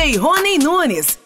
DJ Rony Nunes.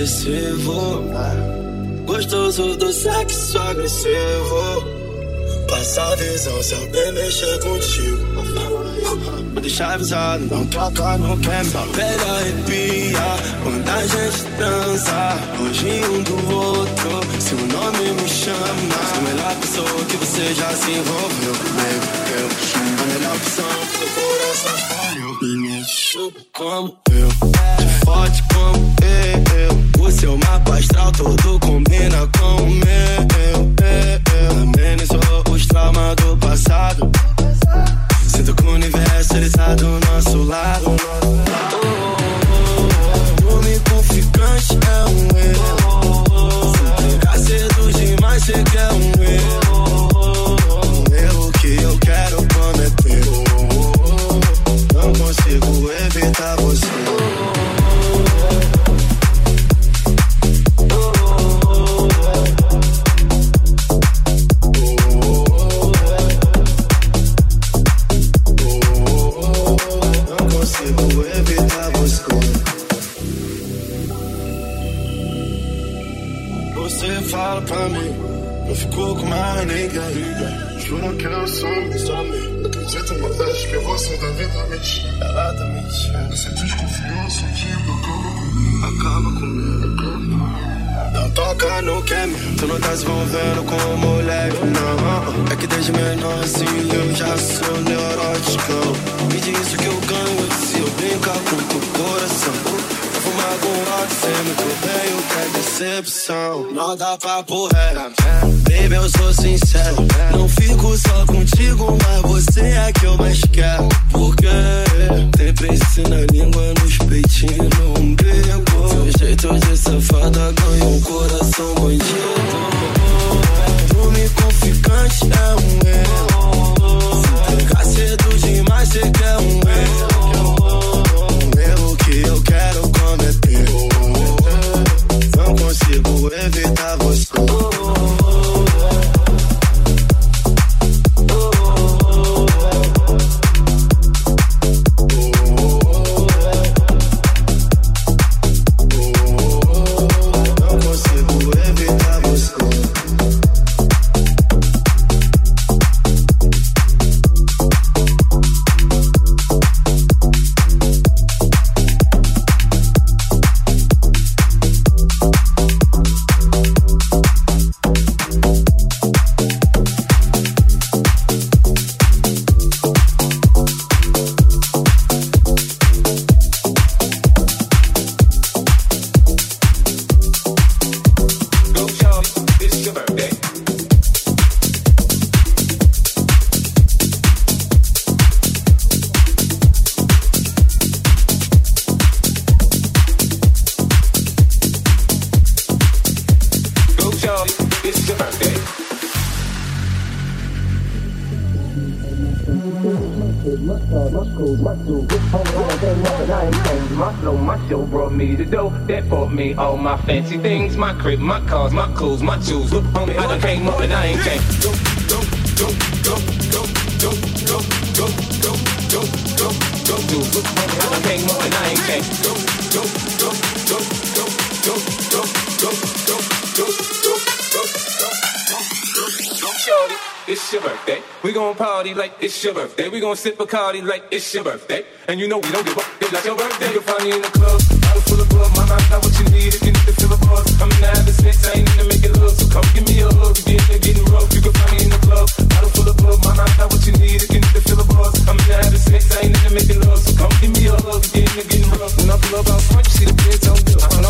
Safado possessivo. Gostoso do sexo agressivo. Passa a visão se alguém mexer contigo. Vou deixar avisado, não toca no quer Sua pele arrepia quando a gente dança Longe um do outro, se o nome me chama Sou a melhor pessoa que você já se envolveu Baby, eu A melhor opção que seu coração escolheu Me chupa como eu Te fode como Seu mapa astral todo combina com o meu Amenizou os traumas do passado Sinto que o universo ele tá do nosso lado. Mentira. Ela tá mentindo. Você desconfiou, sentindo, acaba comigo. Acaba comigo. Não toca no que é meu. Tu não tá se envolvendo com mulher, não. É que desde menor assim eu já sou neurótico. Me diz o que eu ganho se eu brincar com teu coração Fumar com ódio, cê me o que é decepção. Não dá papo reto, baby, eu sou sincero. Não fico só contigo, mas você é que eu mais quero. Porque tem preço na língua, nos peitinhos, no umbigo. Seu jeito é de safada ganha um coração bandido. Tu me conficante é um erro. Se cedo demais, cê quer um erro eu quero cometer. Não consigo evitar você. My flow, my show brought me the dough that bought me all my fancy things, my crib, my cars, my clothes, my shoes. Look, homie, I done came up and I ain't changed. Go, go, go, go, go, go, go, go, go, go, go, go, go. Look, homie, I done came up and I ain't changed. Go, go, go, go, go, go, go, go, go, go, go, go, go, go, Shorty, it's your birthday. We gon' party like it's your birthday. We gon' sip a Bacardi like it's your birthday. And you know we don't give up. It's like your birthday. You'll find me in the club, bottle full of bug. My mind got what you need if you need to fill a buzz. I'm in the having sex, I ain't in to make it love. So come give me a hug. If you're getting rough, you can find me in the club, bottle full of bug. My mind got what you need if you need to fill a buzz. I'm in the having sex, I ain't in to make it love. So come give me a hug. If you're getting rough, when I pull up out front, you see the beds on good.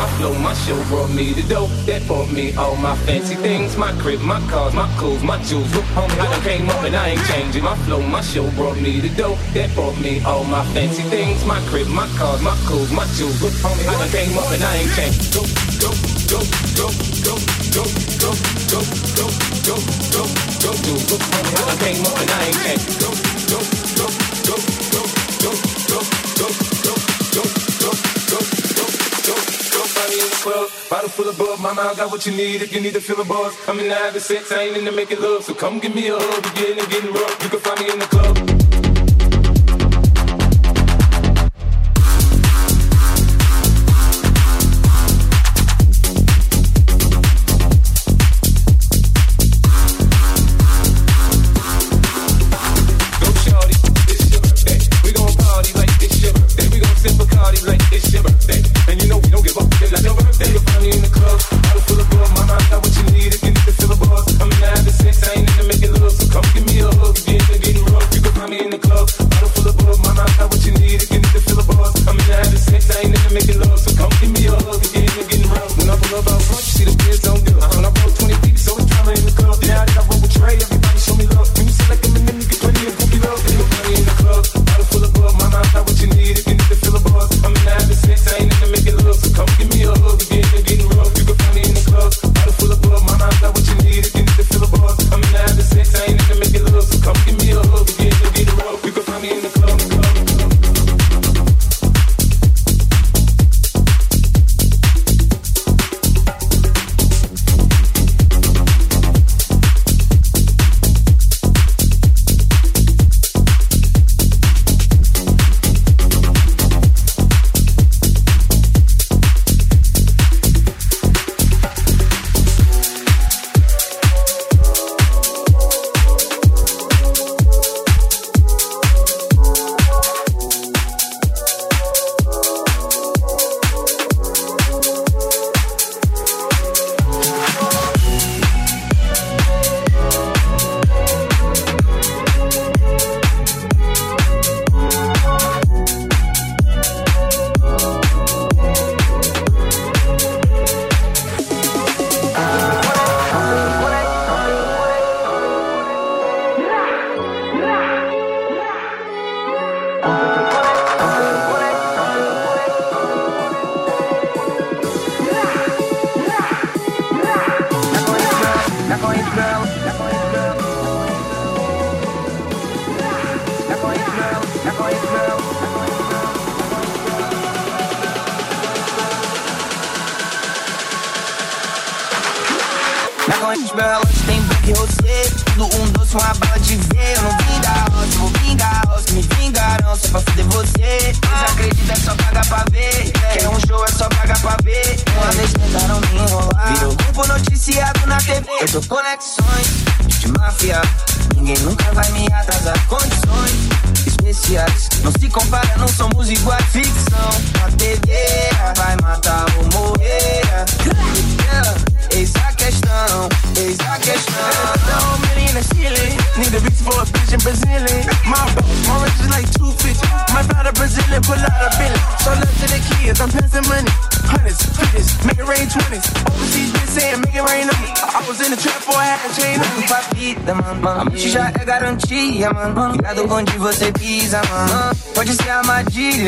My flow, my show brought me the dough that bought me all my fancy things, my crib, my cars, my clothes, my jewels. Look, homie, I done came up and I ain't changing. My flow, my show brought me the dough that bought me all my fancy things, my crib, my cars, my clothes, my jewels. Look, homie, I done came up and I ain't changing. Go, go, go, go, go, go, go, go, go, go, go, go, go. Look, homie, I done came up and I ain't changing. Go, go, go, go, go, go, go, 12. Bottle full of bug, mama, I got what you need if you need to feel a buzz. I'm in the habit. sex, I ain't in the making love. So come give me a hug, we getting and getting rough. You can find me in the club.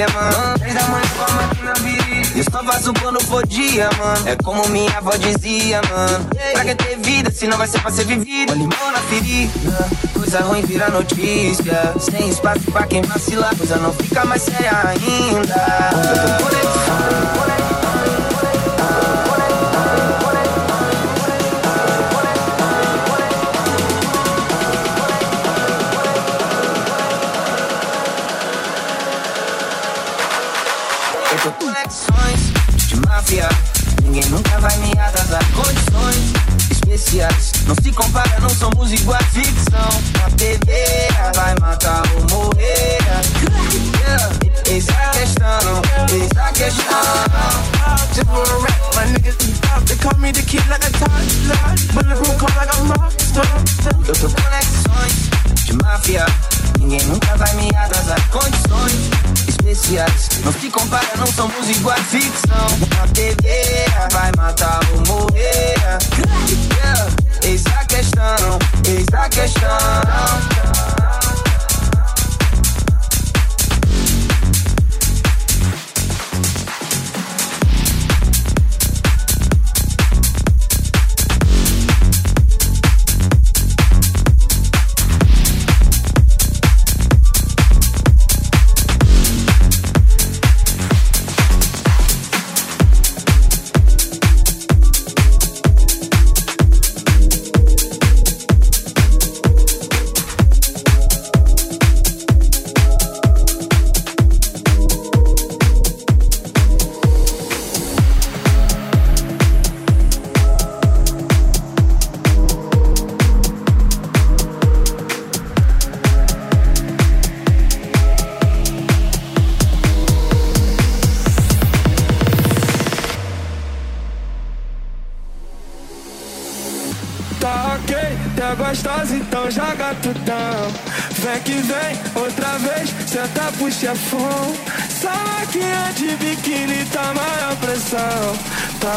Armadilha, mano. Três da manhã com a máquina virilha. Eu só faço quando for dia, mano. É como minha avó dizia, mano. Pra que ter vida se não vai ser pra ser vivido? limão na ferida. Coisa ruim vira notícia. Sem espaço pra quem vacilar. Coisa não fica mais séria ainda. Conexão, conexão. Especiais. Não se compara, não somos iguais. Ficção na TV vai matar ou morrer. Yeah. Eis a questão, eis a questão. Just wanna rap, my niggas be out. They call me the kid like a toddler. Bulletproof call like I'm rockstar. Eu tô conexões de máfia. Ninguém nunca vai me atrasar. Condições especiais. Não se compara, não somos iguais. Ficção na TV vai matar ou morrer. Yeah. Eis a questão, eis a questão.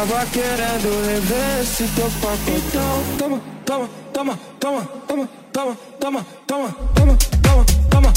Tava querendo rever esse teu papo. Então, toma, toma, toma, toma, toma, toma, toma, toma, toma, toma, toma,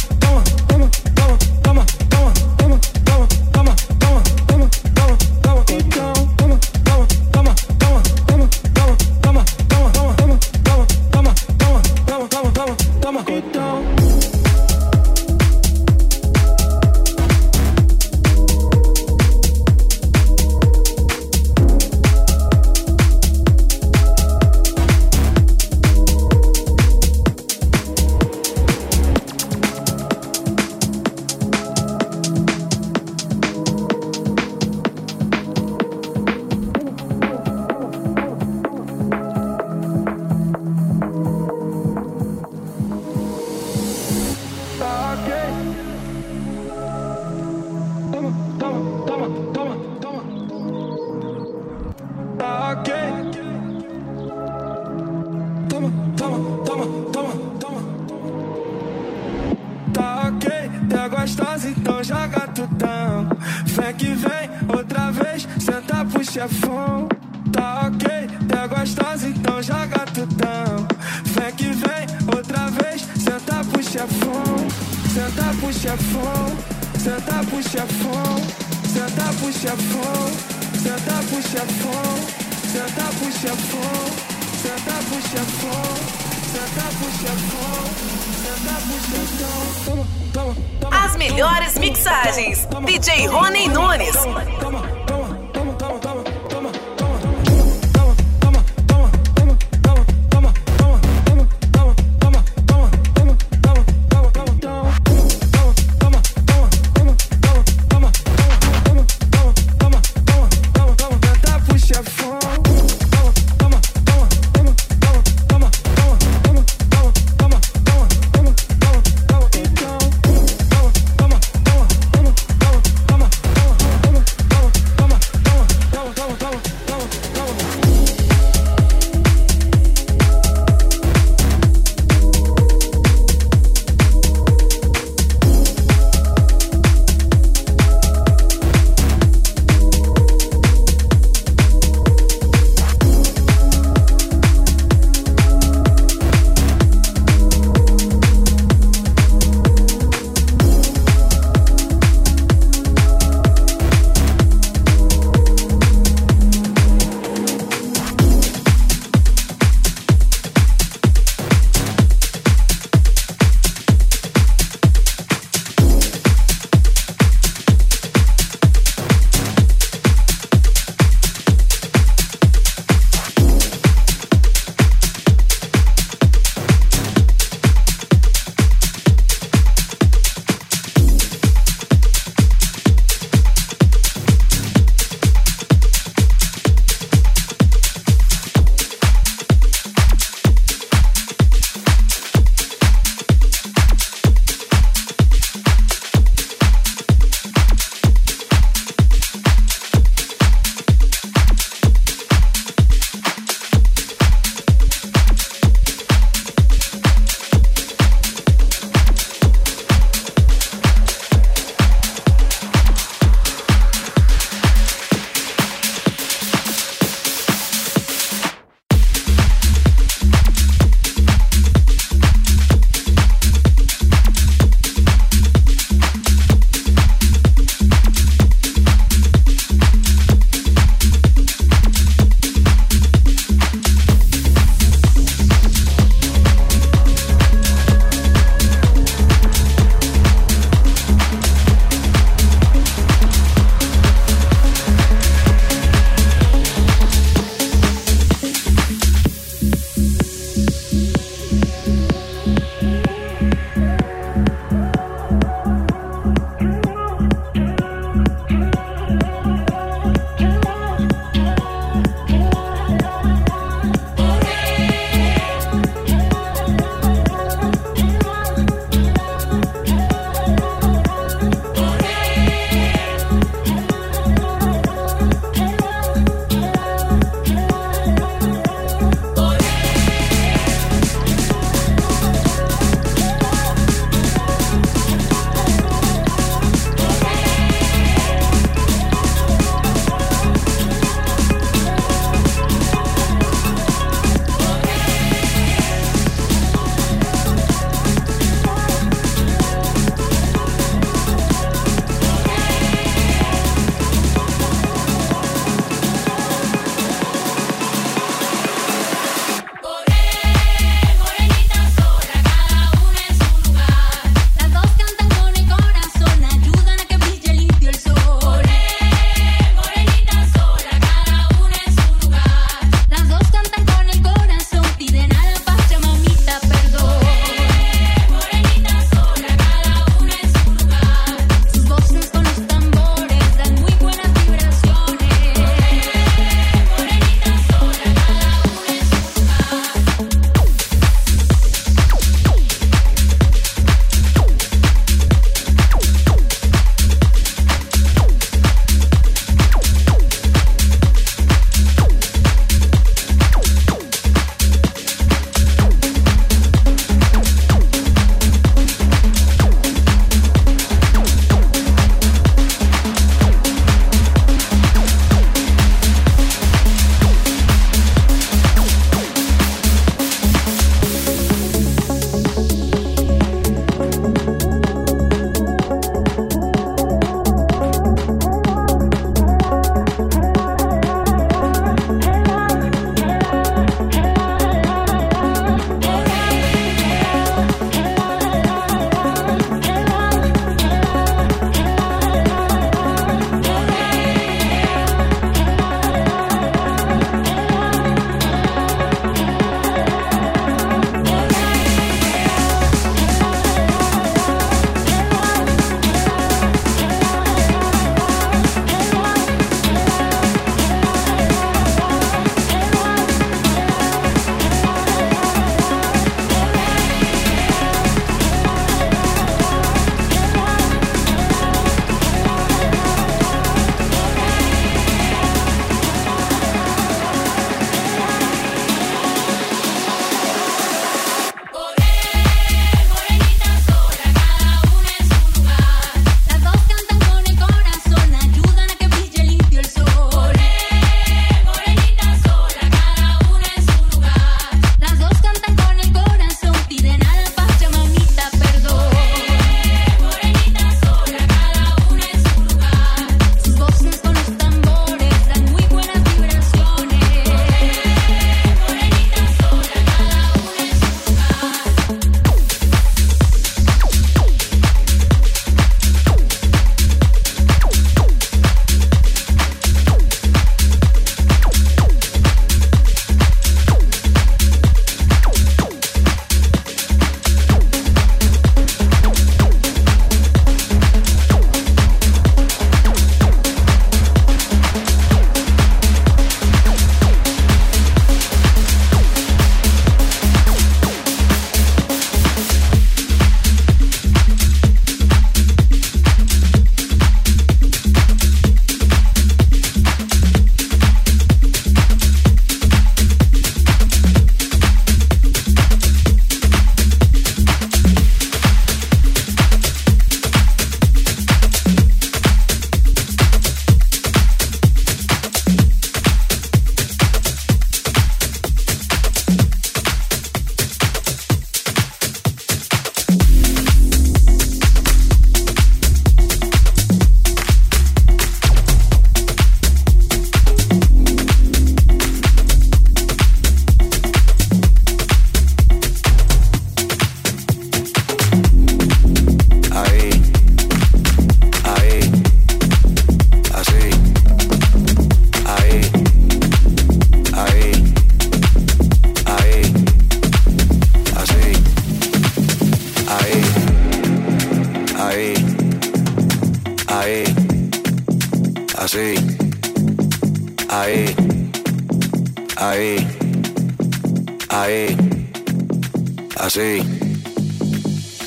así,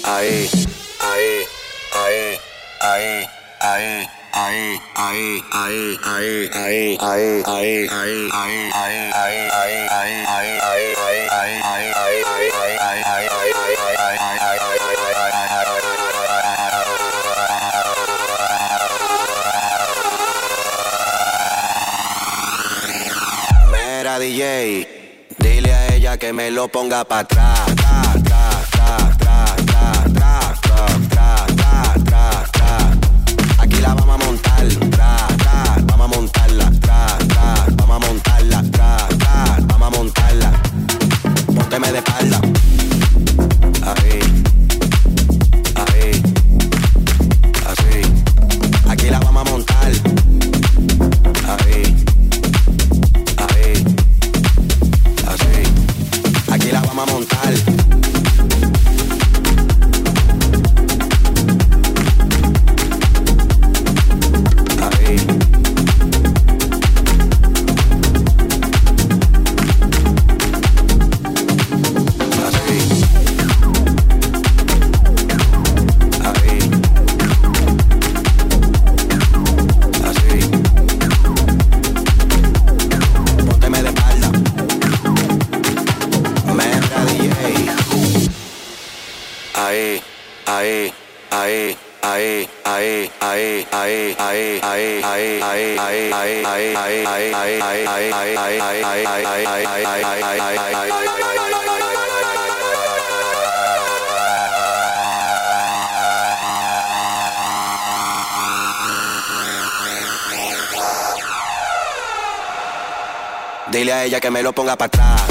ahí, ahí, ahí, ahí, ahí. Ahí, ahí, ahí, ahí, ahí, ahí, ahí, ahí, ahí, ahí, ahí, ahí, ahí, ahí, ahí, ahí, ahí, Mira DJ, dile a ella que me lo ponga para atrás. Dile a ella que me lo ponga para atrás.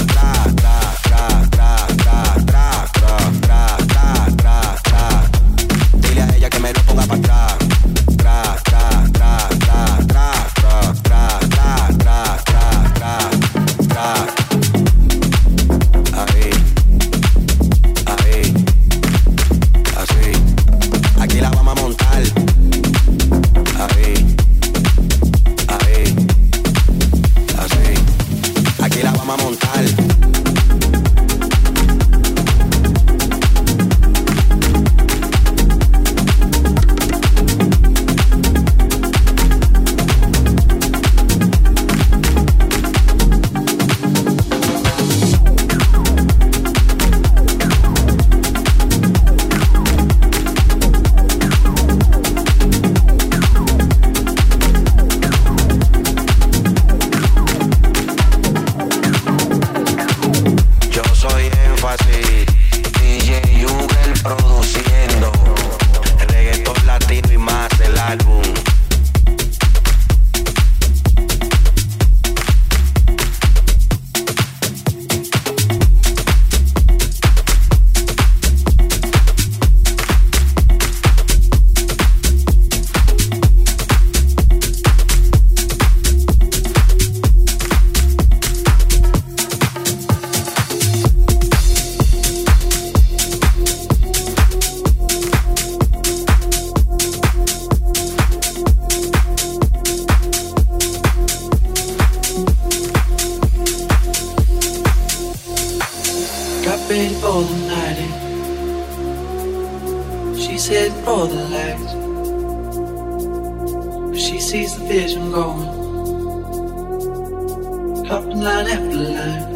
Dile a ella que me lo ponga para atrás. she sees the vision going up line after line.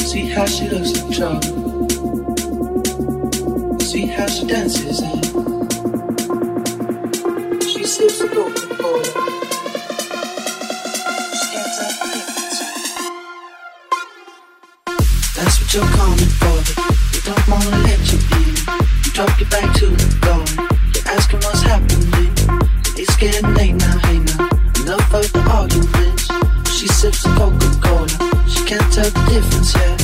See how she looks in trouble. See how she dances and she sips the broken. That's what you're coming for, You we don't wanna let you in. You drop you back to the the difference, yeah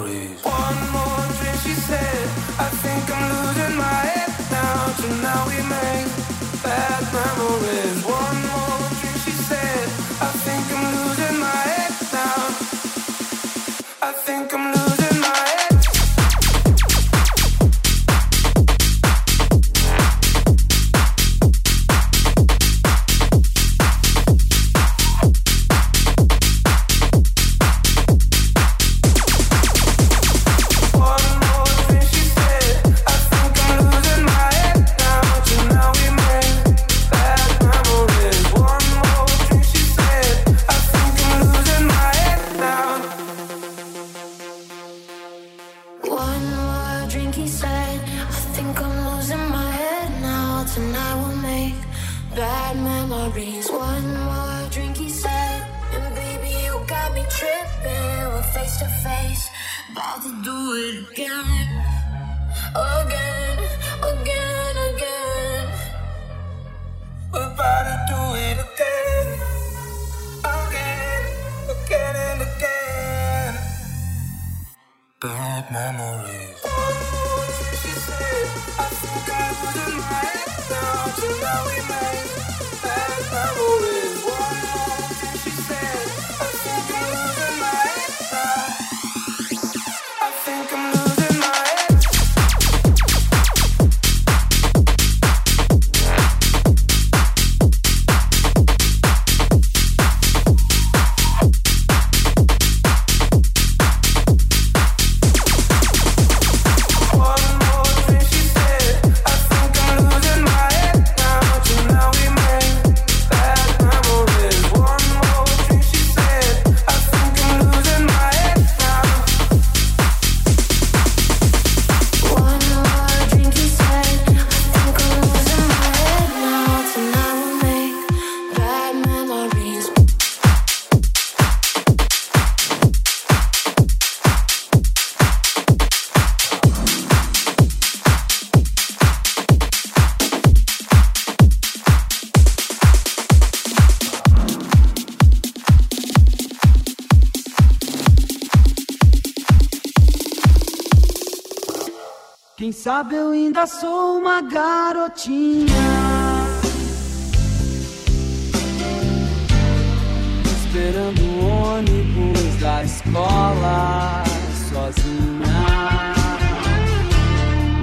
memories. One more ainda sou uma garotinha. Esperando o ônibus da escola, sozinha.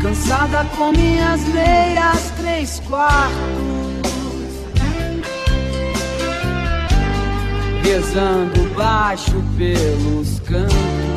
Cansada com minhas meias, três quartos. Rezando baixo pelos cantos.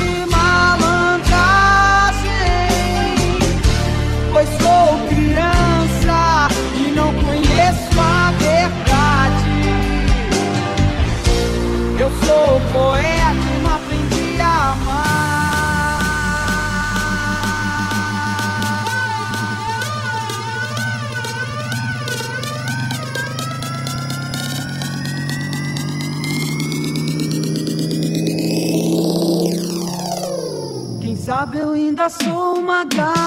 Pois sou criança e não conheço a verdade. Eu sou poeta e não aprendi a amar. Quem sabe eu ainda sou uma garotinha.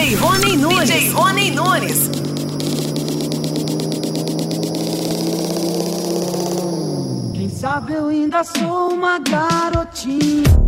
DJ Rony Nunes. DJ Rony Nunes. Quem sabe eu ainda sou uma garotinha.